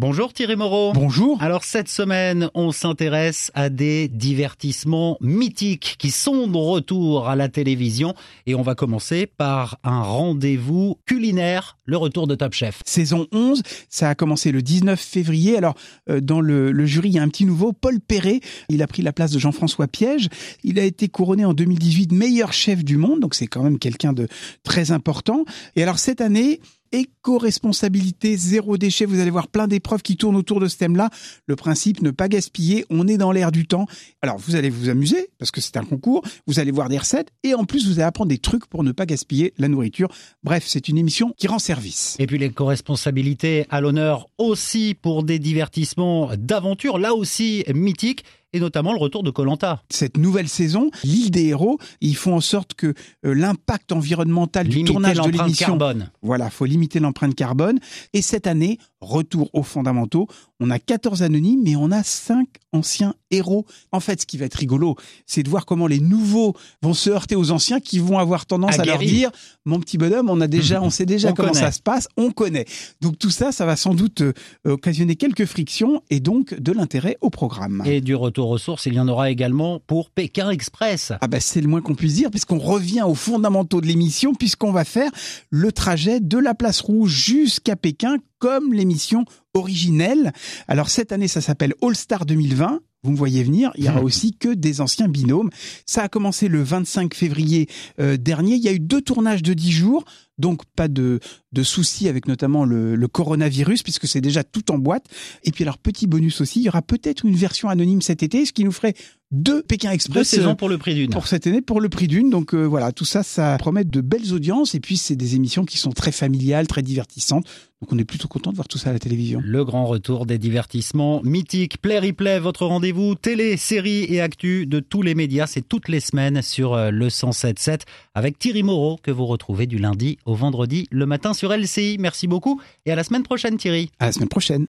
Bonjour Thierry Moreau. Bonjour. Alors cette semaine, on s'intéresse à des divertissements mythiques qui sont de retour à la télévision et on va commencer par un rendez-vous culinaire, le retour de Top Chef. Saison 11, ça a commencé le 19 février. Alors euh, dans le, le, jury, il y a un petit nouveau, Paul Perret. Il a pris la place de Jean-François Piège. Il a été couronné en 2018 meilleur chef du monde, donc c'est quand même quelqu'un de très important. Et alors cette année, éco-responsabilité, zéro déchet. Vous allez voir plein d'épreuves qui tournent autour de ce thème-là. Le principe, ne pas gaspiller. On est dans l'air du temps. Alors, vous allez vous amuser parce que c'est un concours. Vous allez voir des recettes et en plus, vous allez apprendre des trucs pour ne pas gaspiller la nourriture. Bref, c'est une émission qui rend service. Et puis, l'éco-responsabilité à l'honneur aussi pour des divertissements d'aventure, là aussi mythiques et notamment le retour de Colanta. Cette nouvelle saison, l'île des héros, ils font en sorte que euh, l'impact environnemental du tournage de l'émission, carbone. voilà, faut limiter l'empreinte carbone. Et cette année, retour aux fondamentaux. On a 14 anonymes, mais on a 5 anciens héros. En fait, ce qui va être rigolo, c'est de voir comment les nouveaux vont se heurter aux anciens qui vont avoir tendance à, leur dire, mon petit bonhomme, on a déjà, on sait déjà comment ça se passe, on connaît. Donc tout ça, ça va sans doute euh, occasionner quelques frictions et donc de l'intérêt au programme. Et du retour aux sources, il y en aura également pour Pékin Express. Ah ben c'est le moins qu'on puisse dire, puisqu'on revient aux fondamentaux de l'émission, puisqu'on va faire le trajet de la place rouge jusqu'à Pékin comme l'émission originelle. Alors cette année, ça s'appelle All Star 2020. Vous me voyez venir, il y aura aussi que des anciens binômes. Ça a commencé le 25 février euh, dernier. Il y a eu deux tournages de 10 jours, donc pas de, de soucis avec notamment le, le coronavirus, puisque c'est déjà tout en boîte. Et puis alors, petit bonus aussi, il y aura peut-être une version anonyme cet été, ce qui nous ferait deux Pékin Express. Deux saisons pour le prix d'une. Pour cette année, pour le prix d'une. Donc euh, voilà, tout ça, ça promet de belles audiences. Et puis, c'est des émissions qui sont très familiales, très divertissantes. Donc on est plutôt content de voir tout ça à la télévision. Le grand retour des divertissements mythiques. Play Replay, votre rendez-vous télé, série et actu de tous les médias. C'est toutes les semaines sur euh, le 107.7 avec Thierry Moreau que vous retrouvez du lundi au vendredi le matin sur LCI. Merci beaucoup et à la semaine prochaine Thierry. À la semaine prochaine.